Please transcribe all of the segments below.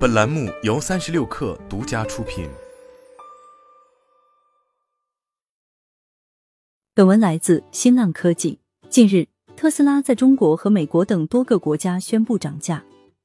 本栏目由三十六氪独家出品。本文来自新浪科技。近日，特斯拉在中国和美国等多个国家宣布涨价，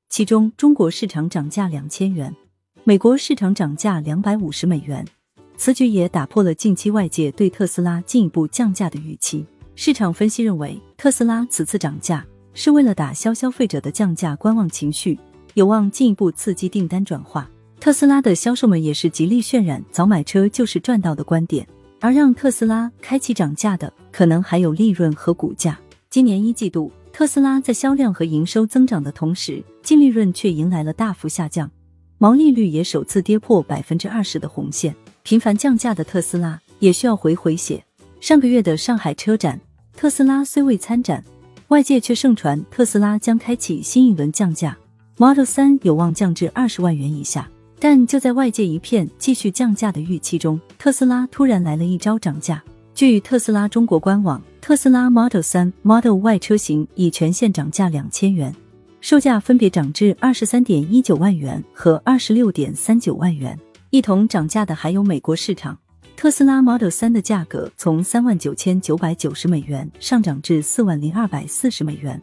其中中国市场涨价两千元，美国市场涨价两百五十美元。此举也打破了近期外界对特斯拉进一步降价的预期。市场分析认为，特斯拉此次涨价是为了打消消费者的降价观望情绪。有望进一步刺激订单转化。特斯拉的销售们也是极力渲染“早买车就是赚到”的观点，而让特斯拉开启涨价的，可能还有利润和股价。今年一季度，特斯拉在销量和营收增长的同时，净利润却迎来了大幅下降，毛利率也首次跌破百分之二十的红线。频繁降价的特斯拉也需要回回血。上个月的上海车展，特斯拉虽未参展，外界却盛传特斯拉将开启新一轮降价。Model 三有望降至二十万元以下，但就在外界一片继续降价的预期中，特斯拉突然来了一招涨价。据特斯拉中国官网，特斯拉 Model 三、Model Y 车型已全线涨价两千元，售价分别涨至二十三点一九万元和二十六点三九万元。一同涨价的还有美国市场，特斯拉 Model 三的价格从三万九千九百九十美元上涨至四万零二百四十美元。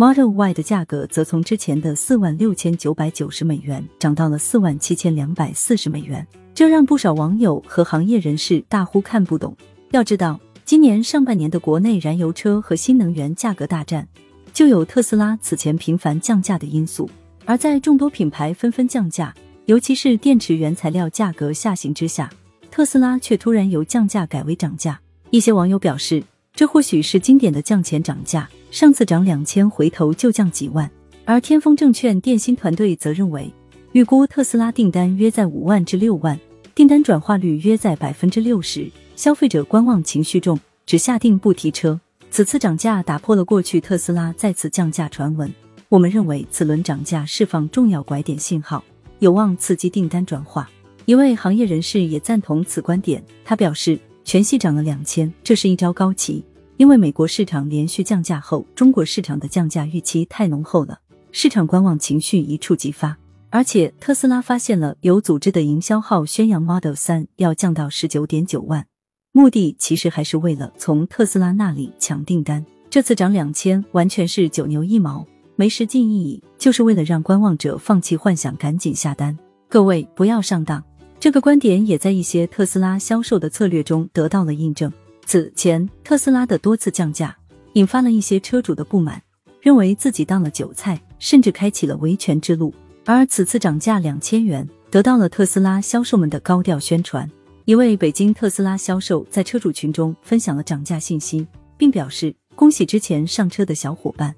Model Y 的价格则从之前的四万六千九百九十美元涨到了四万七千两百四十美元，这让不少网友和行业人士大呼看不懂。要知道，今年上半年的国内燃油车和新能源价格大战，就有特斯拉此前频繁降价的因素。而在众多品牌纷纷降价，尤其是电池原材料价格下行之下，特斯拉却突然由降价改为涨价。一些网友表示，这或许是经典的降钱涨价。上次涨两千，回头就降几万。而天风证券电芯团队则认为，预估特斯拉订单约在五万至六万，订单转化率约在百分之六十，消费者观望情绪重，只下定不提车。此次涨价打破了过去特斯拉再次降价传闻。我们认为此轮涨价释放重要拐点信号，有望刺激订单转化。一位行业人士也赞同此观点，他表示，全系涨了两千，这是一招高棋。因为美国市场连续降价后，中国市场的降价预期太浓厚了，市场观望情绪一触即发。而且特斯拉发现了有组织的营销号宣扬 Model 三要降到十九点九万，目的其实还是为了从特斯拉那里抢订单。这次涨两千，完全是九牛一毛，没实际意义，就是为了让观望者放弃幻想，赶紧下单。各位不要上当。这个观点也在一些特斯拉销售的策略中得到了印证。此前，特斯拉的多次降价引发了一些车主的不满，认为自己当了韭菜，甚至开启了维权之路。而此次涨价两千元，得到了特斯拉销售们的高调宣传。一位北京特斯拉销售在车主群中分享了涨价信息，并表示恭喜之前上车的小伙伴。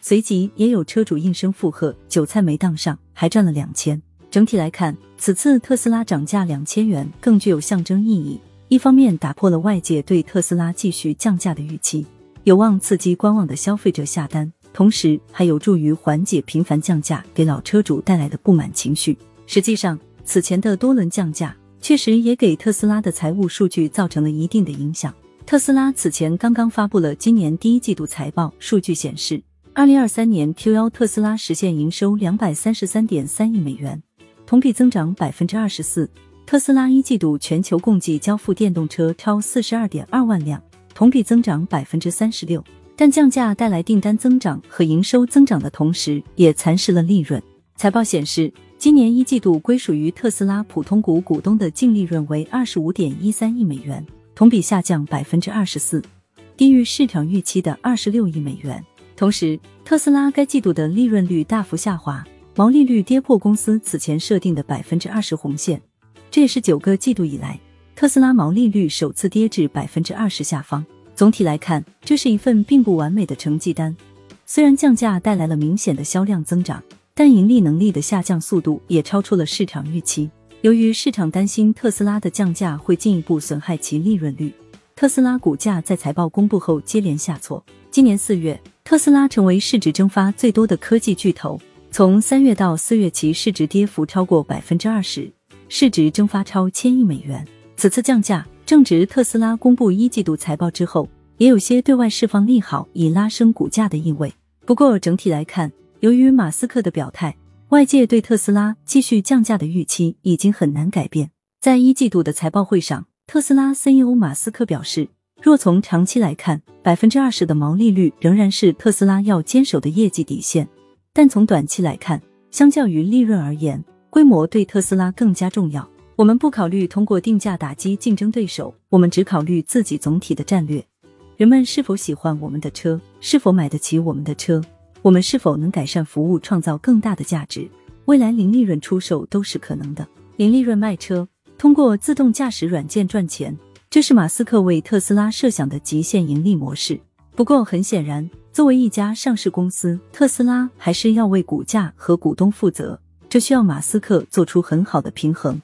随即也有车主应声附和：“韭菜没当上，还赚了两千。”整体来看，此次特斯拉涨价两千元更具有象征意义。一方面打破了外界对特斯拉继续降价的预期，有望刺激观望的消费者下单，同时还有助于缓解频繁降价给老车主带来的不满情绪。实际上，此前的多轮降价确实也给特斯拉的财务数据造成了一定的影响。特斯拉此前刚刚发布了今年第一季度财报，数据显示，二零二三年 Q 幺特斯拉实现营收两百三十三点三亿美元，同比增长百分之二十四。特斯拉一季度全球共计交付电动车超四十二点二万辆，同比增长百分之三十六。但降价带来订单增长和营收增长的同时，也蚕食了利润。财报显示，今年一季度归属于特斯拉普通股股东的净利润为二十五点一三亿美元，同比下降百分之二十四，低于市场预期的二十六亿美元。同时，特斯拉该季度的利润率大幅下滑，毛利率跌破公司此前设定的百分之二十红线。这也是九个季度以来，特斯拉毛利率首次跌至百分之二十下方。总体来看，这是一份并不完美的成绩单。虽然降价带来了明显的销量增长，但盈利能力的下降速度也超出了市场预期。由于市场担心特斯拉的降价会进一步损害其利润率，特斯拉股价在财报公布后接连下挫。今年四月，特斯拉成为市值蒸发最多的科技巨头，从三月到四月，其市值跌幅超过百分之二十。市值蒸发超千亿美元。此次降价正值特斯拉公布一季度财报之后，也有些对外释放利好以拉升股价的意味。不过整体来看，由于马斯克的表态，外界对特斯拉继续降价的预期已经很难改变。在一季度的财报会上，特斯拉 CEO 马斯克表示，若从长期来看，百分之二十的毛利率仍然是特斯拉要坚守的业绩底线。但从短期来看，相较于利润而言，规模对特斯拉更加重要。我们不考虑通过定价打击竞争对手，我们只考虑自己总体的战略。人们是否喜欢我们的车？是否买得起我们的车？我们是否能改善服务，创造更大的价值？未来零利润出售都是可能的。零利润卖车，通过自动驾驶软件赚钱，这是马斯克为特斯拉设想的极限盈利模式。不过，很显然，作为一家上市公司，特斯拉还是要为股价和股东负责，这需要马斯克做出很好的平衡。